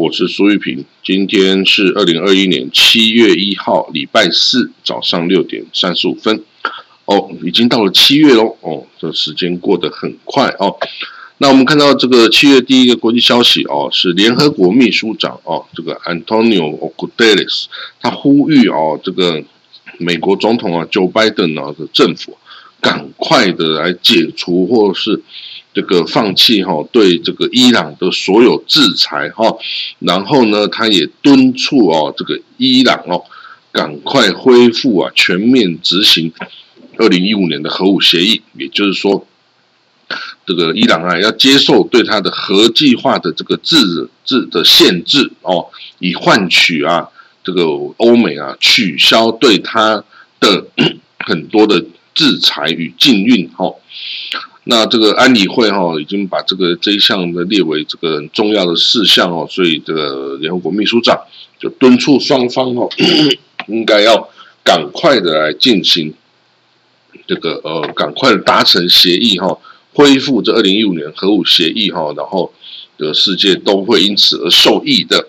我是苏玉平。今天是二零二一年七月一号，礼拜四早上六点三十五分。哦，已经到了七月喽。哦，这时间过得很快哦。那我们看到这个七月第一个国际消息哦，是联合国秘书长哦，这个 Antonio Guterres，他呼吁哦，这个美国总统啊，Joe Biden 啊的政府赶快的来解除或是。这个放弃哈对这个伊朗的所有制裁哈，然后呢，他也敦促哦这个伊朗哦赶快恢复啊全面执行二零一五年的核武协议，也就是说，这个伊朗啊要接受对他的核计划的这个制制的限制哦，以换取啊这个欧美啊取消对他的 很多的制裁与禁运哈。那这个安理会哈已经把这个这一项的列为这个很重要的事项哦，所以这个联合国秘书长就敦促双方哦，应该要赶快的来进行这个呃，赶快的达成协议哈，恢复这二零一五年核武协议哈，然后这个世界都会因此而受益的。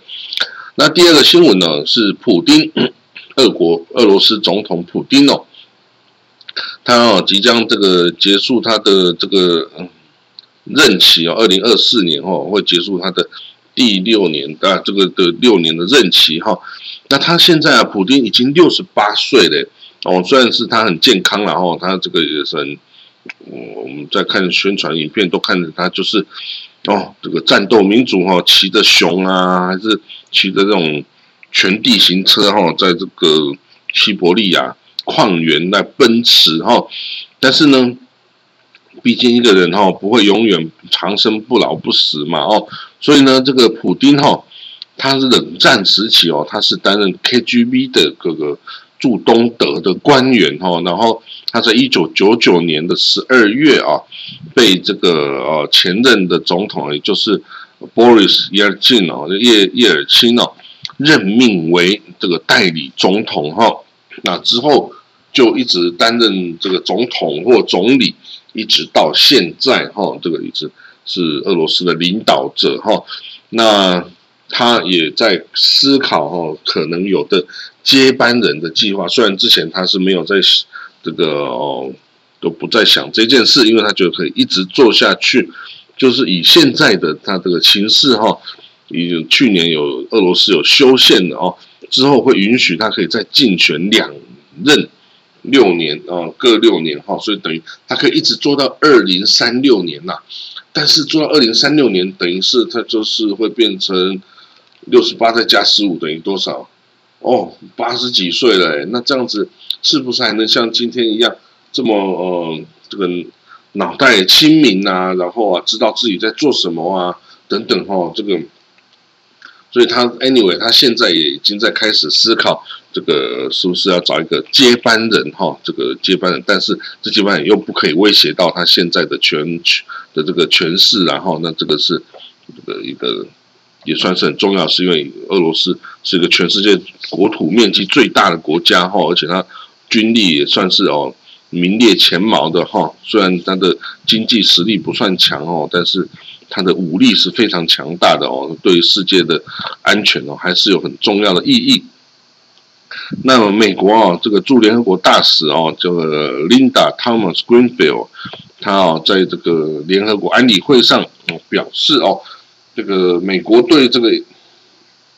那第二个新闻呢是普丁，俄国俄罗斯总统普丁哦。他哦，即将这个结束他的这个任期哦，二零二四年哦会结束他的第六年啊，这个的六年的任期哈。那他现在啊，普京已经六十八岁了哦，虽然是他很健康了哈，他这个也是很，我们在看宣传影片都看着他就是哦，这个战斗民族哈，骑着熊啊，还是骑着这种全地形车哈，在这个西伯利亚。矿源来奔驰哈，但是呢，毕竟一个人哈不会永远长生不老不死嘛哦，所以呢，这个普丁哈，他是冷战时期哦，他是担任 KGB 的各个驻东德的官员哈，然后他在一九九九年的十二月啊，被这个呃前任的总统，也就是 Boris Yeltsin 哦，叶叶尔钦哦，任命为这个代理总统哈，那之后。就一直担任这个总统或总理，一直到现在哈，这个一直是俄罗斯的领导者哈。那他也在思考哈，可能有的接班人的计划。虽然之前他是没有在这个哦，都不再想这件事，因为他觉得可以一直做下去。就是以现在的他这个情势哈，以去年有俄罗斯有修宪的哦，之后会允许他可以再竞选两任。六年啊，各六年哈，所以等于他可以一直做到二零三六年呐。但是做到二零三六年，等于是他就是会变成六十八再加十五等于多少？哦，八十几岁了。那这样子是不是还能像今天一样这么呃这个脑袋清明啊？然后啊，知道自己在做什么啊？等等哈，这个。所以他 anyway，他现在也已经在开始思考，这个是不是要找一个接班人哈？这个接班人，但是这接班人又不可以威胁到他现在的权的这个权势，然后那这个是这个一个也算是很重要，是因为俄罗斯是一个全世界国土面积最大的国家哈，而且它军力也算是哦名列前茅的哈。虽然它的经济实力不算强哦，但是。它的武力是非常强大的哦，对世界的安全哦还是有很重要的意义。那么美国啊，这个驻联合国大使哦，这个 Linda Thomas Greenfield，他哦在这个联合国安理会上表示哦，这个美国对这个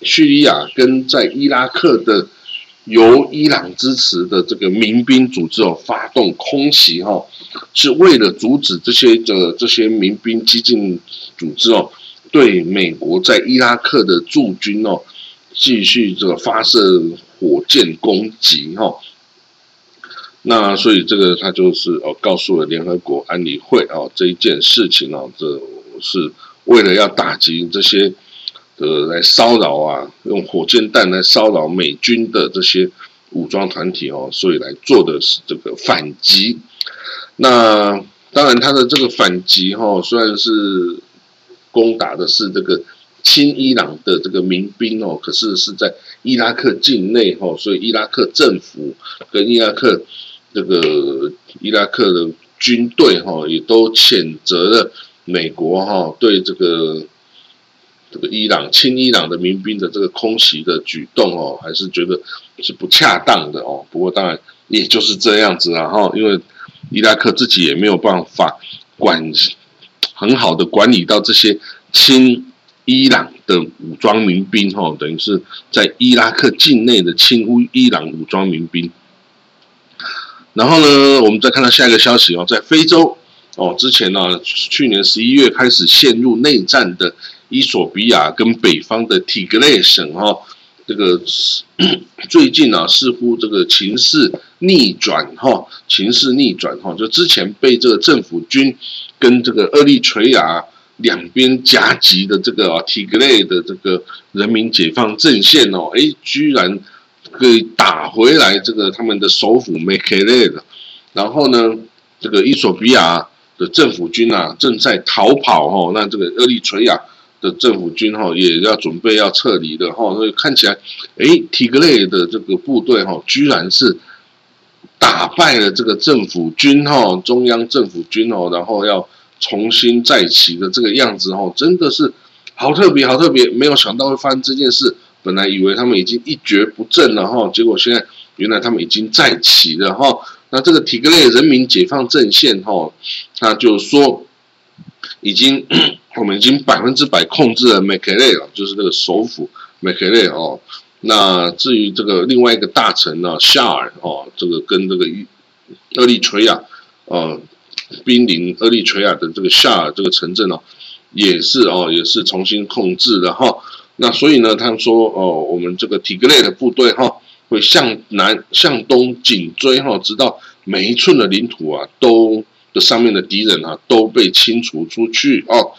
叙利亚跟在伊拉克的。由伊朗支持的这个民兵组织哦，发动空袭哈，是为了阻止这些的这些民兵激进组织哦，对美国在伊拉克的驻军哦，继续这个发射火箭攻击哈。那所以这个他就是哦，告诉了联合国安理会哦，这一件事情哦，这是为了要打击这些。呃，来骚扰啊，用火箭弹来骚扰美军的这些武装团体哦，所以来做的是这个反击。那当然，他的这个反击哈，虽然是攻打的是这个亲伊朗的这个民兵哦，可是是在伊拉克境内哈，所以伊拉克政府跟伊拉克这个伊拉克的军队哈，也都谴责了美国哈对这个这个伊朗亲伊朗的民兵的这个空袭的举动哦，还是觉得是不恰当的哦。不过当然也就是这样子啊哈，因为伊拉克自己也没有办法管很好的管理到这些亲。伊朗的武装民兵，哈，等于是在伊拉克境内的亲乌伊朗武装民兵。然后呢，我们再看到下一个消息哦，在非洲哦，之前呢，去年十一月开始陷入内战的伊索比亚跟北方的提格雷省，哈，这个 最近呢，似乎这个情势逆转，哈，情势逆转，哈，就之前被这个政府军跟这个厄立垂亚。两边夹击的这个啊，提格雷的这个人民解放阵线哦，哎，居然可以打回来这个他们的首府梅克雷的。然后呢，这个伊索比亚的政府军啊正在逃跑哦，那这个厄立垂亚的政府军哈也要准备要撤离的哈，所以看起来，哎，提格雷的这个部队哈，居然是打败了这个政府军哈，中央政府军哦，然后要。重新再起的这个样子哦，真的是好特别，好特别！没有想到会发生这件事。本来以为他们已经一蹶不振了哈，结果现在原来他们已经再起了哈。那这个提格雷人民解放阵线哈，他就说已经 我们已经百分之百控制了梅克雷了，就是那个首府梅克雷哦。那至于这个另外一个大臣呢，夏尔哦，这个跟这个厄立垂亚哦。濒临厄立垂亚的这个夏尔这个城镇哦，也是哦，也是重新控制的哈。那所以呢，他们说哦，我们这个提格雷的部队哈，会向南向东紧追哈，直到每一寸的领土啊，都的上面的敌人啊都被清除出去哦。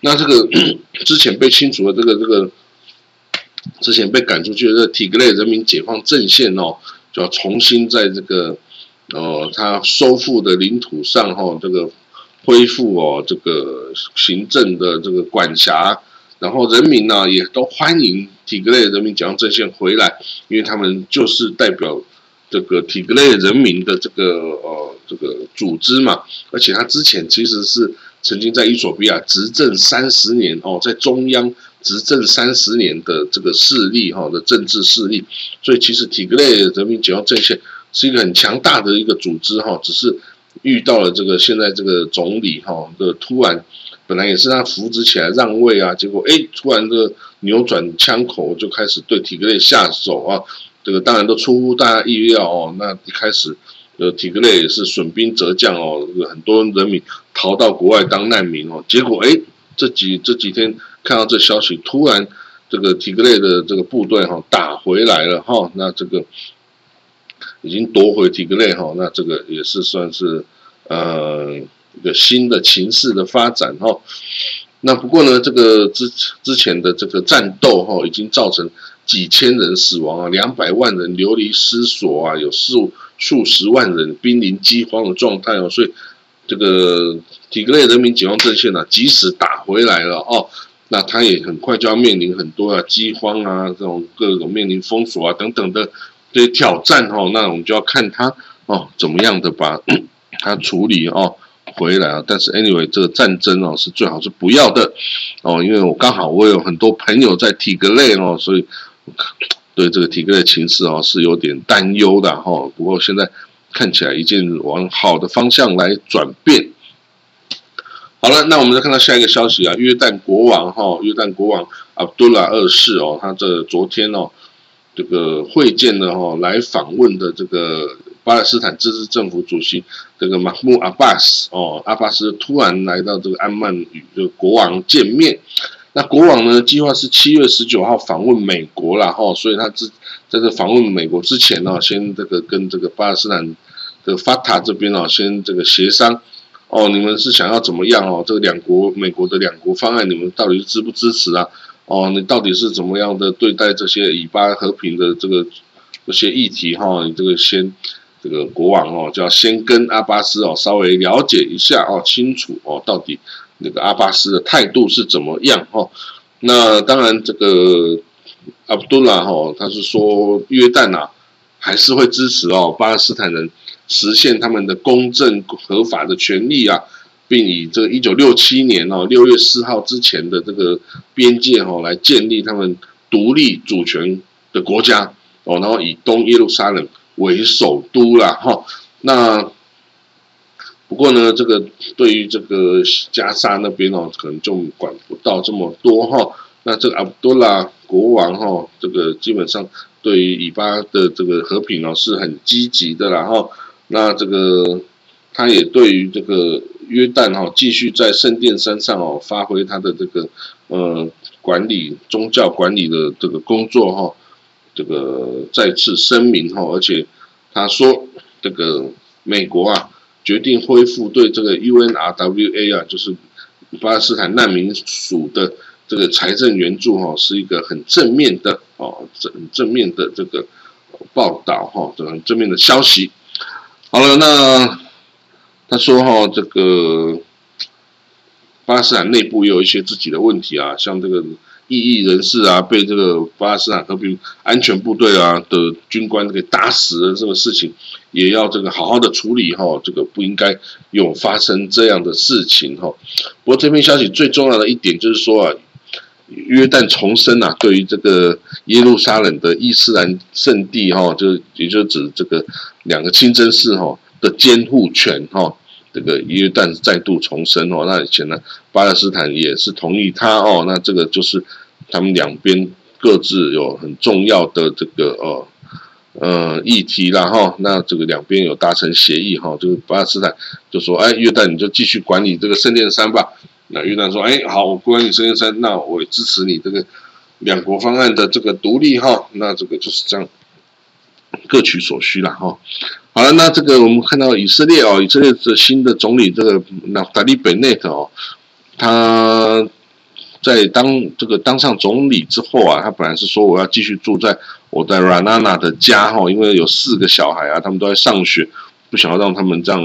那这个 之前被清除的这个这个，之前被赶出去的这提格雷人民解放阵线哦，就要重新在这个。哦，他收复的领土上，哈，这个恢复哦，这个行政的这个管辖，然后人民呢也都欢迎体格内人民解放阵线回来，因为他们就是代表这个体格内人民的这个呃这个组织嘛，而且他之前其实是曾经在伊索比亚执政三十年哦，在中央执政三十年的这个势力哈的政治势力，所以其实体格内人民解放阵线。是一个很强大的一个组织哈，只是遇到了这个现在这个总理哈的突然，本来也是他扶植起来让位啊，结果哎突然的扭转枪口就开始对体格内下手啊，这个当然都出乎大家意料哦。那一开始呃体格内也是损兵折将哦，很多人民逃到国外当难民哦，结果哎这几这几天看到这消息，突然这个体格内的这个部队哈打回来了哈，那这个。已经夺回提格雷哈，那这个也是算是呃一个新的情势的发展哈。那不过呢，这个之之前的这个战斗哈，已经造成几千人死亡啊，两百万人流离失所啊，有数数十万人濒临饥荒的状态哦。所以这个提格雷人民解放阵线呢，即使打回来了哦，那他也很快就要面临很多啊饥荒啊这种各种面临封锁啊等等的。这些挑战哦，那我们就要看他哦怎么样的把 他处理哦回来啊。但是 anyway，这个战争哦是最好是不要的哦，因为我刚好我有很多朋友在体格内哦，所以对这个体格内情势哦是有点担忧的哈。不过现在看起来已经往好的方向来转变。好了，那我们再看到下一个消息啊，约旦国王哈，约旦国王阿卜杜拉二世哦，他这昨天哦。这个会见的哈来访问的这个巴勒斯坦自治政府主席这个马穆阿巴斯哦，阿巴斯突然来到这个安曼与这个国王见面。那国王呢，计划是七月十九号访问美国了哈，所以他之在这访问美国之前呢，先这个跟这个巴勒斯坦的法塔这边哦，先这个协商哦，你们是想要怎么样哦？这个两国美国的两国方案，你们到底是支不支持啊？哦，你到底是怎么样的对待这些以巴和平的这个这些议题哈？你这个先这个国王哦，就要先跟阿巴斯哦稍微了解一下哦，清楚哦，到底那个阿巴斯的态度是怎么样哦？那当然，这个阿卜杜拉哈，他是说约旦啊，还是会支持哦巴勒斯坦人实现他们的公正合法的权利啊，并以这个一九六七年哦六月四号之前的这个边界哦来建立他们独立主权的国家哦，然后以东耶路撒冷为首都了哈。那不过呢，这个对于这个加沙那边哦，可能就管不到这么多哈。那这个阿卜杜拉国王哈，这个基本上对于以巴的这个和平哦是很积极的然后，那这个他也对于这个约旦哈继续在圣殿山上哦发挥他的这个呃管理宗教管理的这个工作哈，这个再次声明哈，而且他说这个美国啊。决定恢复对这个 UNRWA 啊，就是巴勒斯坦难民署的这个财政援助哈，是一个很正面的哦，正正面的这个报道哈，这个正面的消息。好了，那他说哈，这个巴勒斯坦内部也有一些自己的问题啊，像这个。异议人士啊，被这个巴勒斯坦和平安全部队啊的军官给打死了，这个事情也要这个好好的处理哈，这个不应该有发生这样的事情哈。不过这篇消息最重要的一点就是说啊，约旦重申啊，对于这个耶路撒冷的伊斯兰圣地哈，就也就指这个两个清真寺哈的监护权哈。这个约旦再度重生哦，那以前呢，巴勒斯坦也是同意他哦，那这个就是他们两边各自有很重要的这个呃呃议题啦哈，那这个两边有达成协议哈，就是巴勒斯坦就说，哎，约旦你就继续管理这个圣殿山吧，那约旦说，哎，好，我管理圣殿山，那我支持你这个两国方案的这个独立哈，那这个就是这样。各取所需了哈。好了，那这个我们看到以色列哦，以色列的新的总理这个纳达利本内特哦，他在当这个当上总理之后啊，他本来是说我要继续住在我在 Ranana 的家哈，因为有四个小孩啊，他们都在上学，不想要让他们这样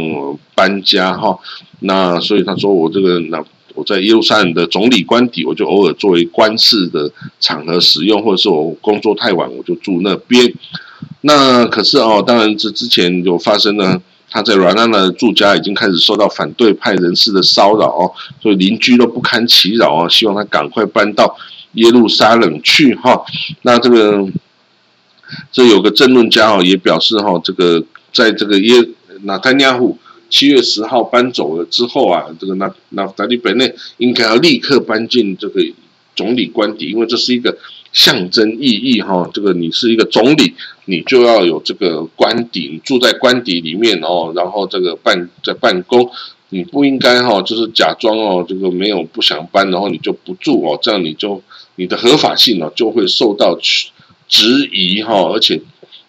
搬家哈。那所以他说我这个那我在耶路撒冷的总理官邸，我就偶尔作为官事的场合使用，或者是我工作太晚，我就住那边。那可是哦，当然这之前有发生呢，他在软烂的住家已经开始受到反对派人士的骚扰哦，所以邻居都不堪其扰啊，希望他赶快搬到耶路撒冷去哈。那这个这有个政论家哦也表示哈，这个在这个耶纳坦亚胡七月十号搬走了之后啊，这个纳纳达利本内应该要立刻搬进这个总理官邸，因为这是一个。象征意义哈，这个你是一个总理，你就要有这个官邸，住在官邸里面哦，然后这个办在办公，你不应该哈，就是假装哦，这个没有不想搬，然后你就不住哦，这样你就你的合法性呢就会受到质疑哈，而且。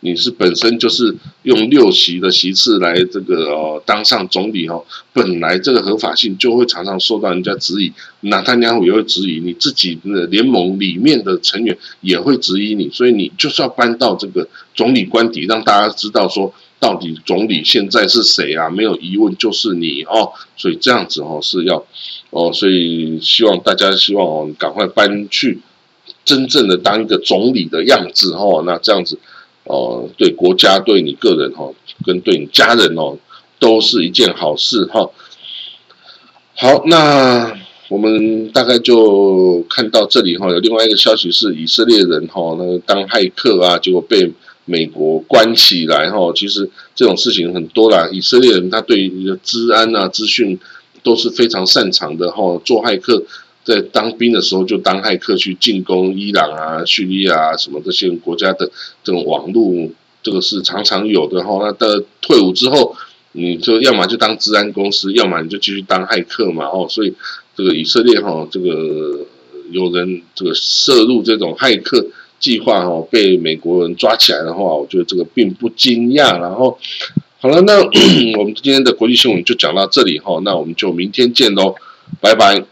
你是本身就是用六席的席次来这个哦当上总理哦，本来这个合法性就会常常受到人家质疑，那他娘也会质疑，你自己的联盟里面的成员也会质疑你，所以你就是要搬到这个总理官邸，让大家知道说到底总理现在是谁啊？没有疑问就是你哦，所以这样子哦是要哦，所以希望大家希望哦赶快搬去真正的当一个总理的样子哦，那这样子。哦，对国家、对你个人哈，跟对你家人哦，都是一件好事哈。好，那我们大概就看到这里哈。有另外一个消息是，以色列人哈，那个当骇客啊，结果被美国关起来哈。其实这种事情很多啦，以色列人他对于治安啊、资讯都是非常擅长的哈，做骇客。在当兵的时候就当骇客去进攻伊朗啊、叙利亚什么这些国家的这种网络，这个是常常有的哈。那的退伍之后，你就要么就当治安公司，要么你就继续当骇客嘛哦。所以这个以色列哈，这个有人这个涉入这种骇客计划哈，被美国人抓起来的话，我觉得这个并不惊讶。然后好了，那 我们今天的国际新闻就讲到这里哈，那我们就明天见喽，拜拜。